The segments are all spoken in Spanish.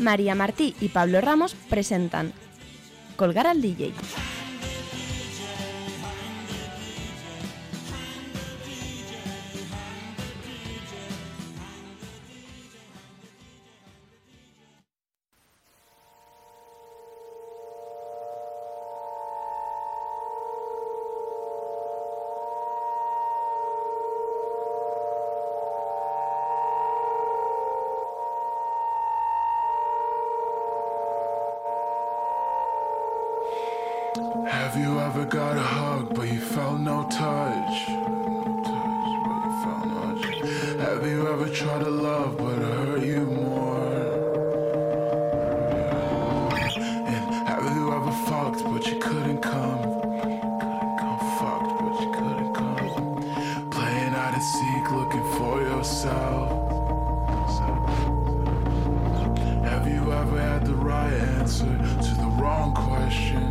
María Martí y Pablo Ramos presentan Colgar al DJ. Have you ever got a hug but you felt no touch? Have you ever tried to love but it hurt you more? And have you ever fucked but you couldn't come? Fucked but you couldn't come. Playing hide and seek, looking for yourself. Have you ever had the right answer to the wrong question?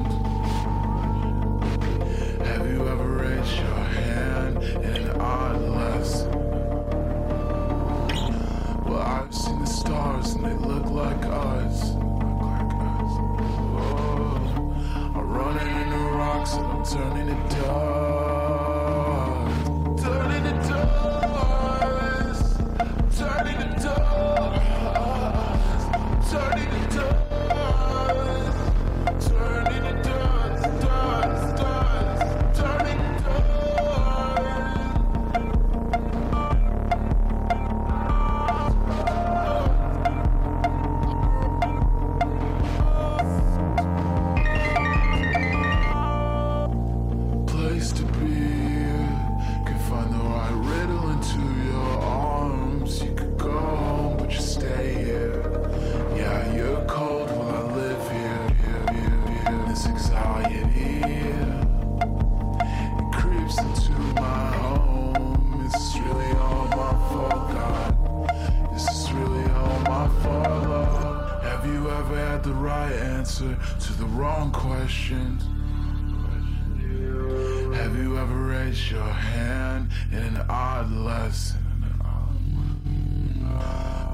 Raised your hand in an odd lesson?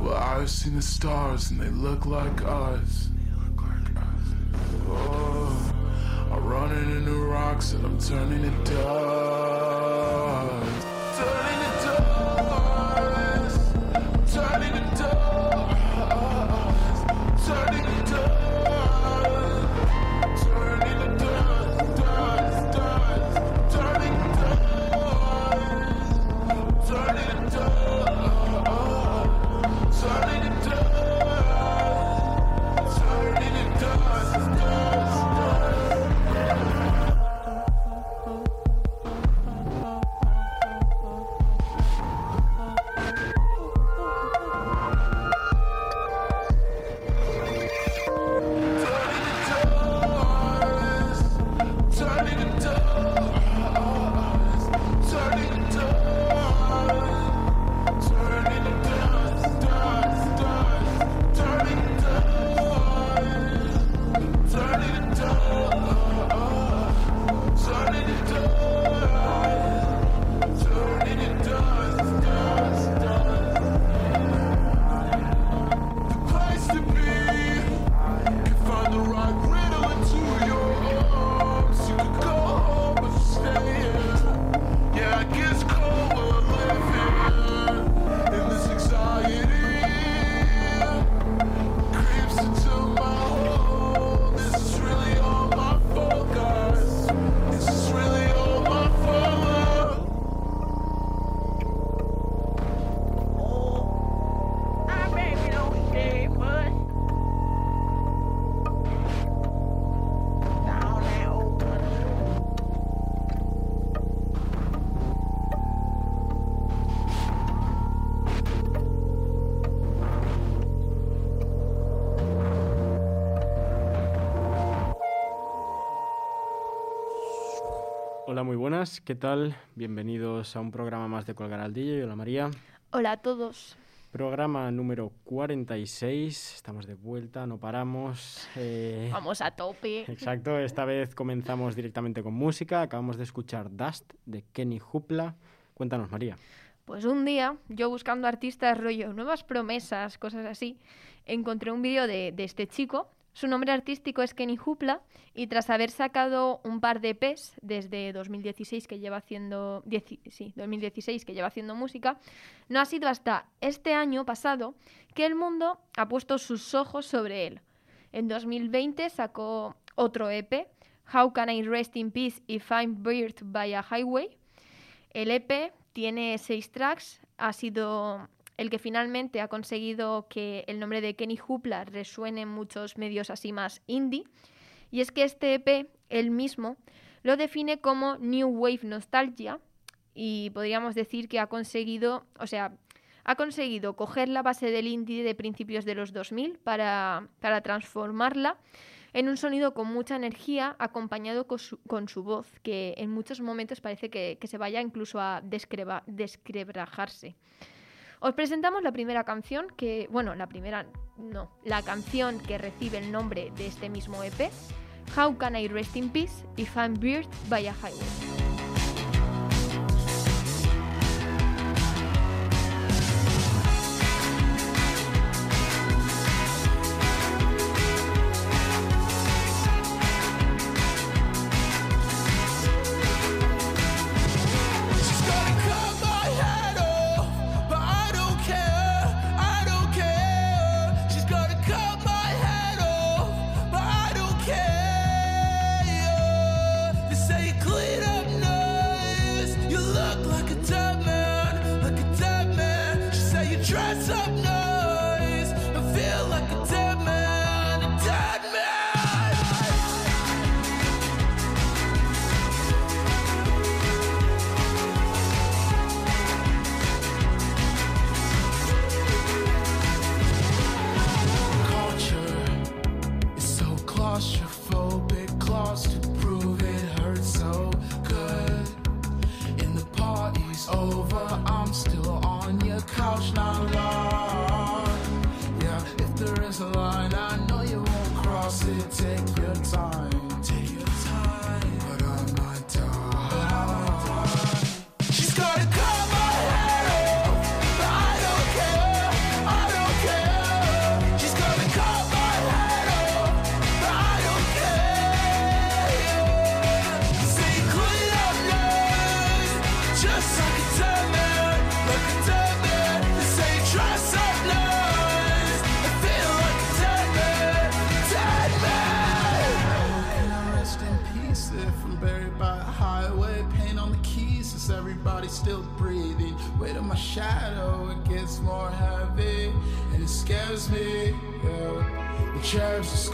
Well, I've seen the stars and they look like us. Oh, I'm running into rocks and I'm turning to dust. Turning buenas, ¿qué tal? Bienvenidos a un programa más de Colgar al DJ. Hola María. Hola a todos. Programa número 46, estamos de vuelta, no paramos. eh, Vamos a tope. Exacto, esta vez comenzamos directamente con música. Acabamos de escuchar Dust de Kenny Hoopla. Cuéntanos, María. Pues un día, yo buscando artistas rollo, nuevas promesas, cosas así, encontré un vídeo de, de este chico. Su nombre artístico es Kenny Hoopla y tras haber sacado un par de EPs desde 2016 que lleva haciendo dieci- sí, 2016 que lleva haciendo música, no ha sido hasta este año pasado que el mundo ha puesto sus ojos sobre él. En 2020 sacó otro EP, How Can I Rest in Peace If I'm Buried by a Highway. El EP tiene seis tracks, ha sido el que finalmente ha conseguido que el nombre de Kenny Hoopla resuene en muchos medios así más indie. Y es que este EP, él mismo, lo define como New Wave Nostalgia y podríamos decir que ha conseguido, o sea, ha conseguido coger la base del indie de principios de los 2000 para, para transformarla en un sonido con mucha energía acompañado con su, voz, que en muchos momentos parece que, que se vaya incluso a descreba-. Os presentamos la primera canción que, bueno, la primera, no, la canción que recibe el nombre de este mismo EP, How Can I Rest in Peace If I'm Buried by a Highway.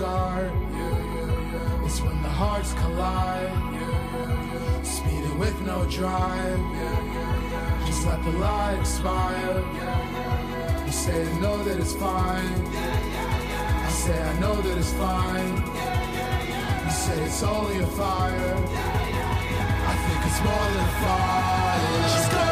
Yeah. It's when the hearts collide. Yeah, yeah. Speeding with no drive. Just let the light expire. You say I know that it's fine. I say I know that it's fine. You say it's only a fire. I think it's more than a fire.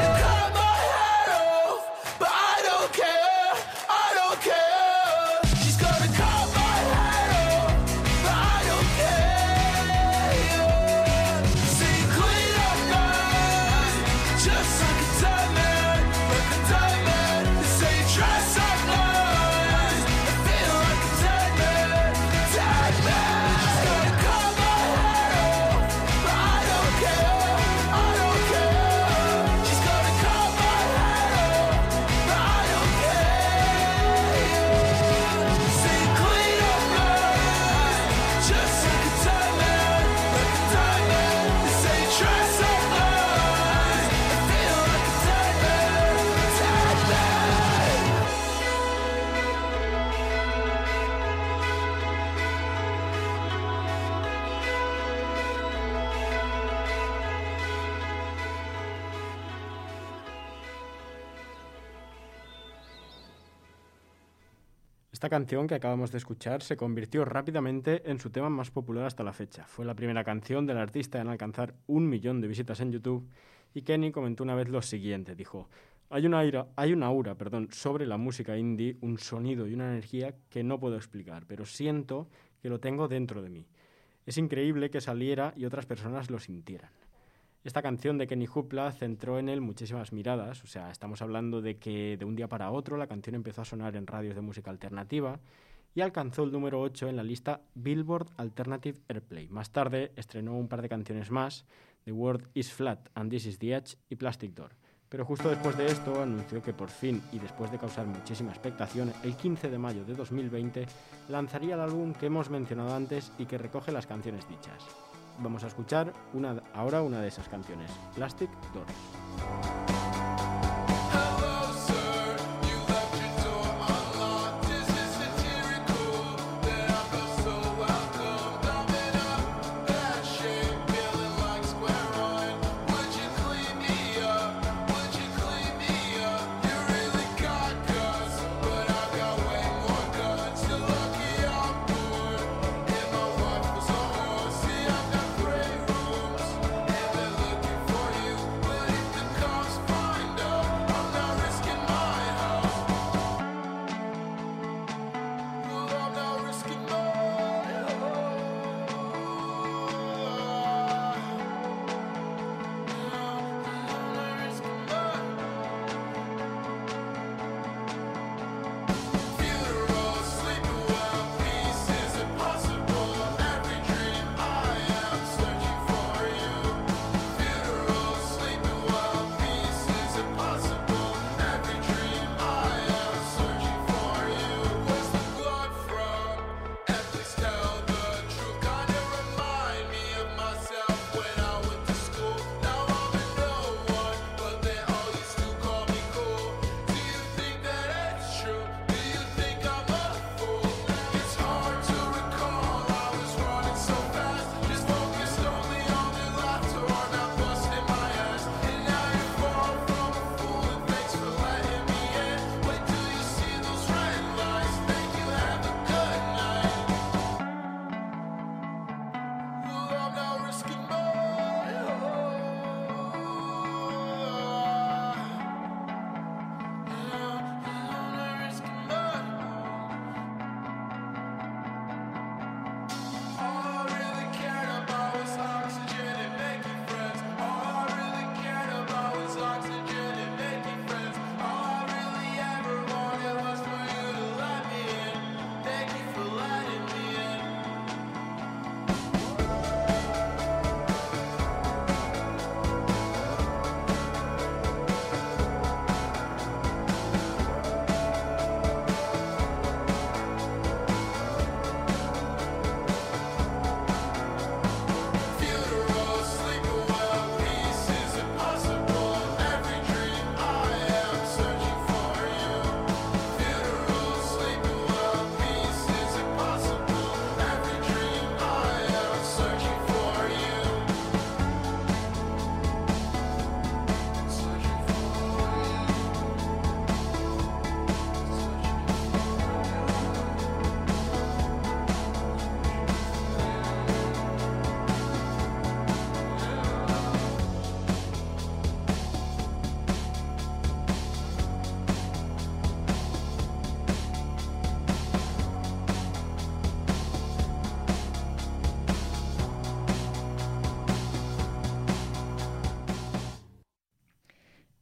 Esta canción que acabamos de escuchar se convirtió rápidamente en su tema más popular hasta la fecha. Fue la primera canción del artista en alcanzar un millón de visitas en YouTube y Kenny comentó una vez lo siguiente, dijo, hay una, aura, perdón, sobre la música indie, un sonido y una energía que no puedo explicar, pero siento que lo tengo dentro de mí. Es increíble que saliera y otras personas lo sintieran. Esta canción de Kenny Hoopla centró en él muchísimas miradas, o sea, estamos hablando de que de un día para otro la canción empezó a sonar en radios de música alternativa y alcanzó el número 8 en la lista Billboard Alternative Airplay. Más tarde estrenó un par de canciones más, The World is Flat and This is the Edge y Plastic Door. Pero justo después de esto anunció que por fin, y después de causar muchísima expectación, el 15 de mayo de 2020 lanzaría el álbum que hemos mencionado antes y que recoge las canciones dichas. Vamos a escuchar ahora una de esas canciones, Plastic Doors.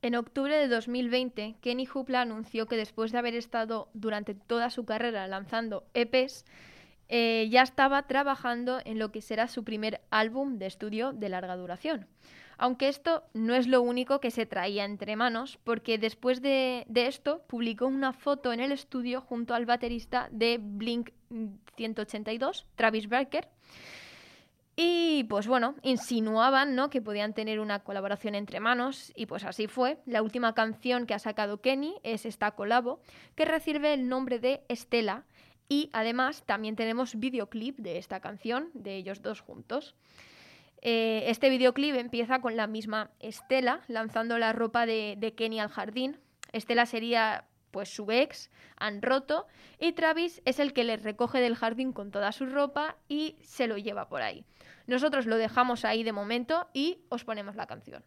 En octubre de 2020, Kenny Hoopla anunció que después de haber estado durante toda su carrera lanzando EPs, eh, ya estaba trabajando en lo que será su primer álbum de estudio de larga duración. Aunque esto no es lo único que se traía entre manos, porque después de, de esto publicó una foto en el estudio junto al baterista de Blink 182, Travis Barker, y pues bueno, insinuaban ¿no? que podían tener una colaboración entre manos y pues así fue. La última canción que ha sacado Kenny es esta colabo que recibe el nombre de Estela y además también tenemos videoclip de esta canción de ellos dos juntos. Eh, este videoclip empieza con la misma Estela lanzando la ropa de, de Kenny al jardín. Estela sería pues su ex han roto y Travis es el que le recoge del jardín con toda su ropa y se lo lleva por ahí. Nosotros lo dejamos ahí de momento y os ponemos la canción.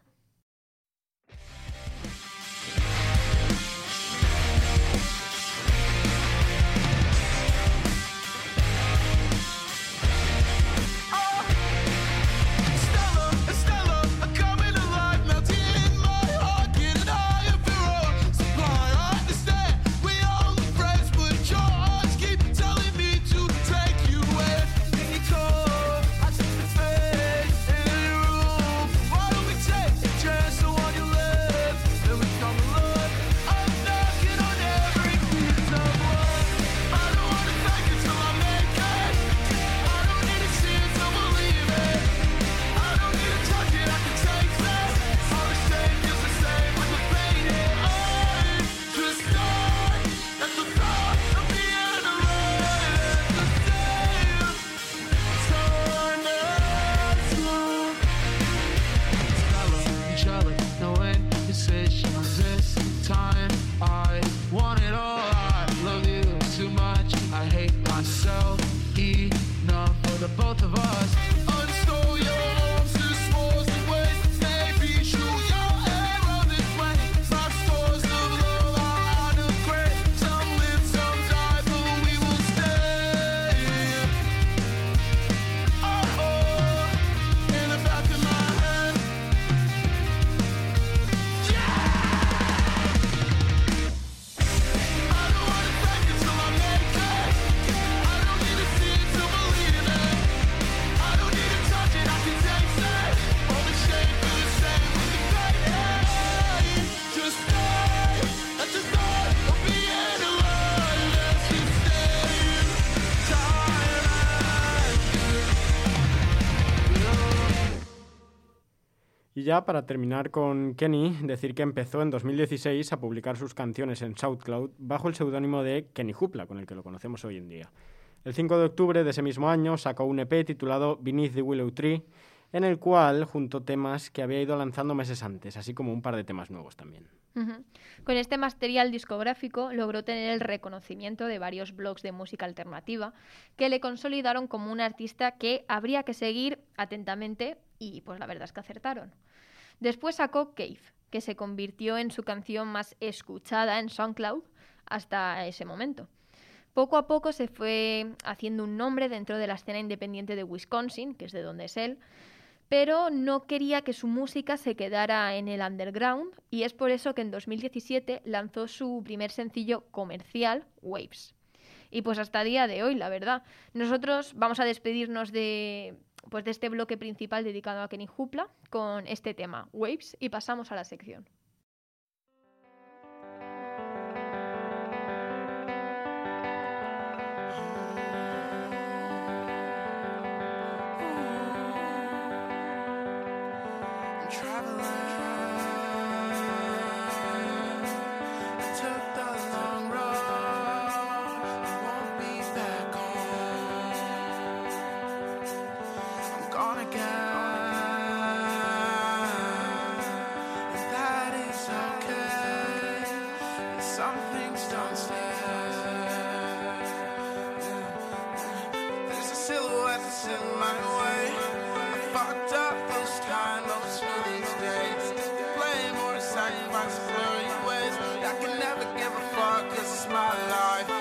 Para terminar con Kenny, decir que empezó en 2016 a publicar sus canciones en SoundCloud bajo el seudónimo de Kenny Hoopla, con el que lo conocemos hoy en día. El 5 de octubre de ese mismo año sacó un EP titulado Beneath the Willow Tree, en el cual juntó temas que había ido lanzando meses antes, así como un par de temas nuevos también. Con este material discográfico logró tener el reconocimiento de varios blogs de música alternativa que le consolidaron como un artista que habría que seguir atentamente y pues la verdad es que acertaron. Después sacó Cave, que se convirtió en su canción más escuchada en SoundCloud hasta ese momento. Poco a poco se fue haciendo un nombre dentro de la escena independiente de Wisconsin, que es de donde es él, pero no quería que su música se quedara en el underground y es por eso que en 2017 lanzó su primer sencillo comercial, Waves. Y pues hasta día de hoy, la verdad. Nosotros vamos a despedirnos de, pues de este bloque principal dedicado a Kenny Hoopla con este tema, Waves, y pasamos a la sección. In my way. Fucked up those time, those feelings days. Blame or sacrifice blurry ways. I can never give a fuck, cause it's my life.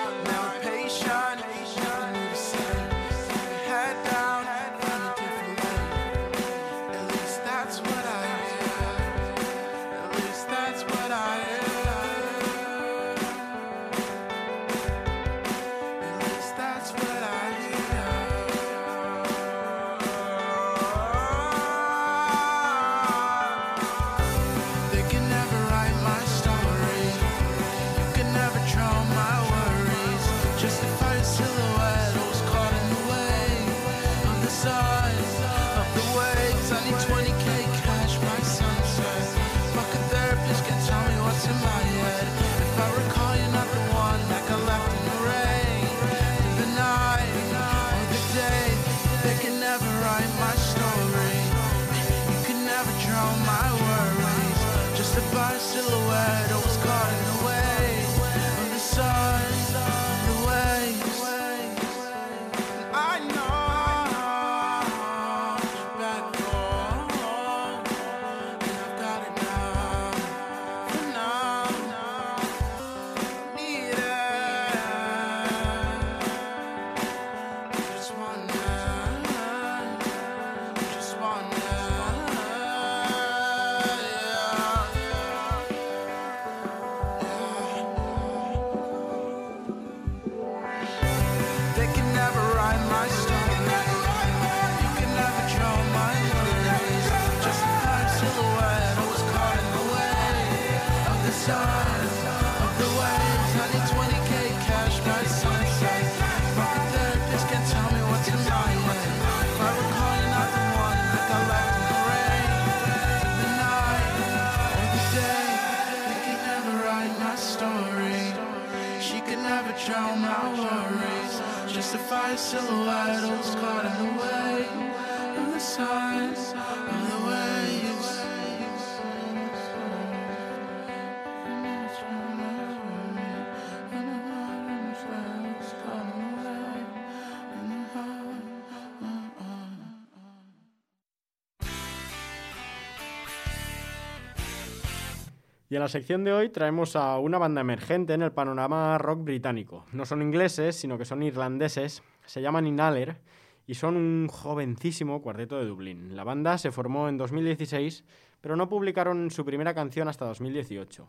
Justify silhouettes caught in the way of the sun, Y en la sección de hoy traemos a una banda emergente en el panorama rock británico. No son ingleses, sino que son irlandeses. Se llaman Inhaler y son un jovencísimo cuarteto de Dublín. La banda se formó en 2016, pero no publicaron su primera canción hasta 2018.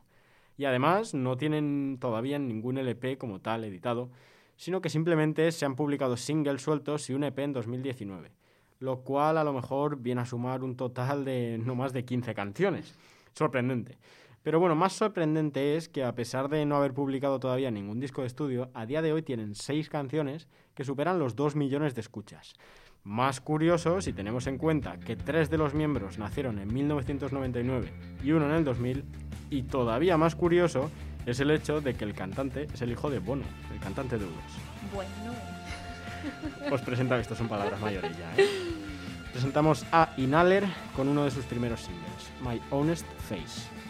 Y además no tienen todavía ningún LP como tal editado, sino que simplemente se han publicado singles sueltos y un EP en 2019, lo cual a lo mejor viene a sumar un total de no más de 15 canciones. Sorprendente. Pero bueno, más sorprendente es que a pesar de no haber publicado todavía ningún disco de estudio, a día de hoy tienen seis canciones que superan los 2 millones de escuchas. Más curioso si tenemos en cuenta que tres de los miembros nacieron en 1999 y uno en el 2000, y todavía más curioso es el hecho de que el cantante es el hijo de Bono, el cantante de U2. Bueno. Os presento, esto son palabras mayores ya, ¿eh? Presentamos a Inhaler con uno de sus primeros singles, My Honest Face.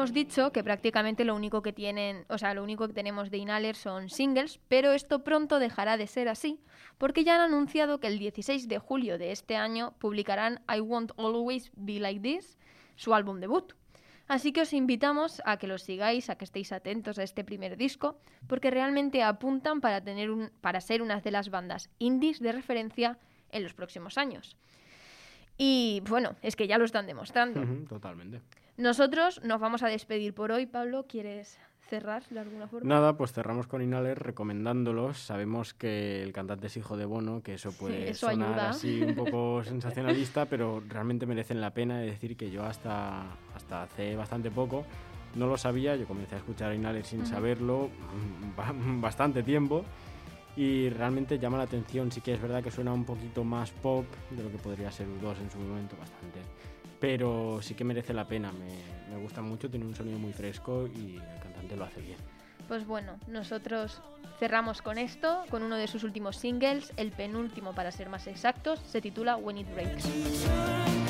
Hemos dicho que prácticamente lo único que tienen, o sea, lo único que tenemos de Inhaler son singles, pero esto pronto dejará de ser así, porque ya han anunciado que el 16 de julio de este año publicarán I Won't Always Be Like This, su álbum debut. Así que os invitamos a que los sigáis, a que estéis atentos a este primer disco, porque realmente apuntan para, tener un, para ser una de las bandas indies de referencia en los próximos años. Y bueno, es que ya lo están demostrando. Totalmente. Nosotros nos vamos a despedir por hoy. Pablo, ¿quieres cerrar de alguna forma? Nada, pues cerramos con Inhaler recomendándolos. Sabemos que el cantante es hijo de Bono, que eso puede eso sonar ayuda. así un poco sensacionalista, pero realmente merecen la pena. Es decir, que yo hasta, hasta hace bastante poco no lo sabía. Yo comencé a escuchar a Inhaler sin Ujú. saberlo mm, ba- bastante tiempo. Y realmente llama la atención. Sí que es verdad que suena un poquito más pop de lo que podría ser U2 en su momento, bastante. Pero sí que merece la pena. Me, me gusta mucho, tiene un sonido muy fresco y el cantante lo hace bien. Pues bueno, nosotros cerramos con esto, con uno de sus últimos singles, el penúltimo para ser más exactos, se titula When It Breaks.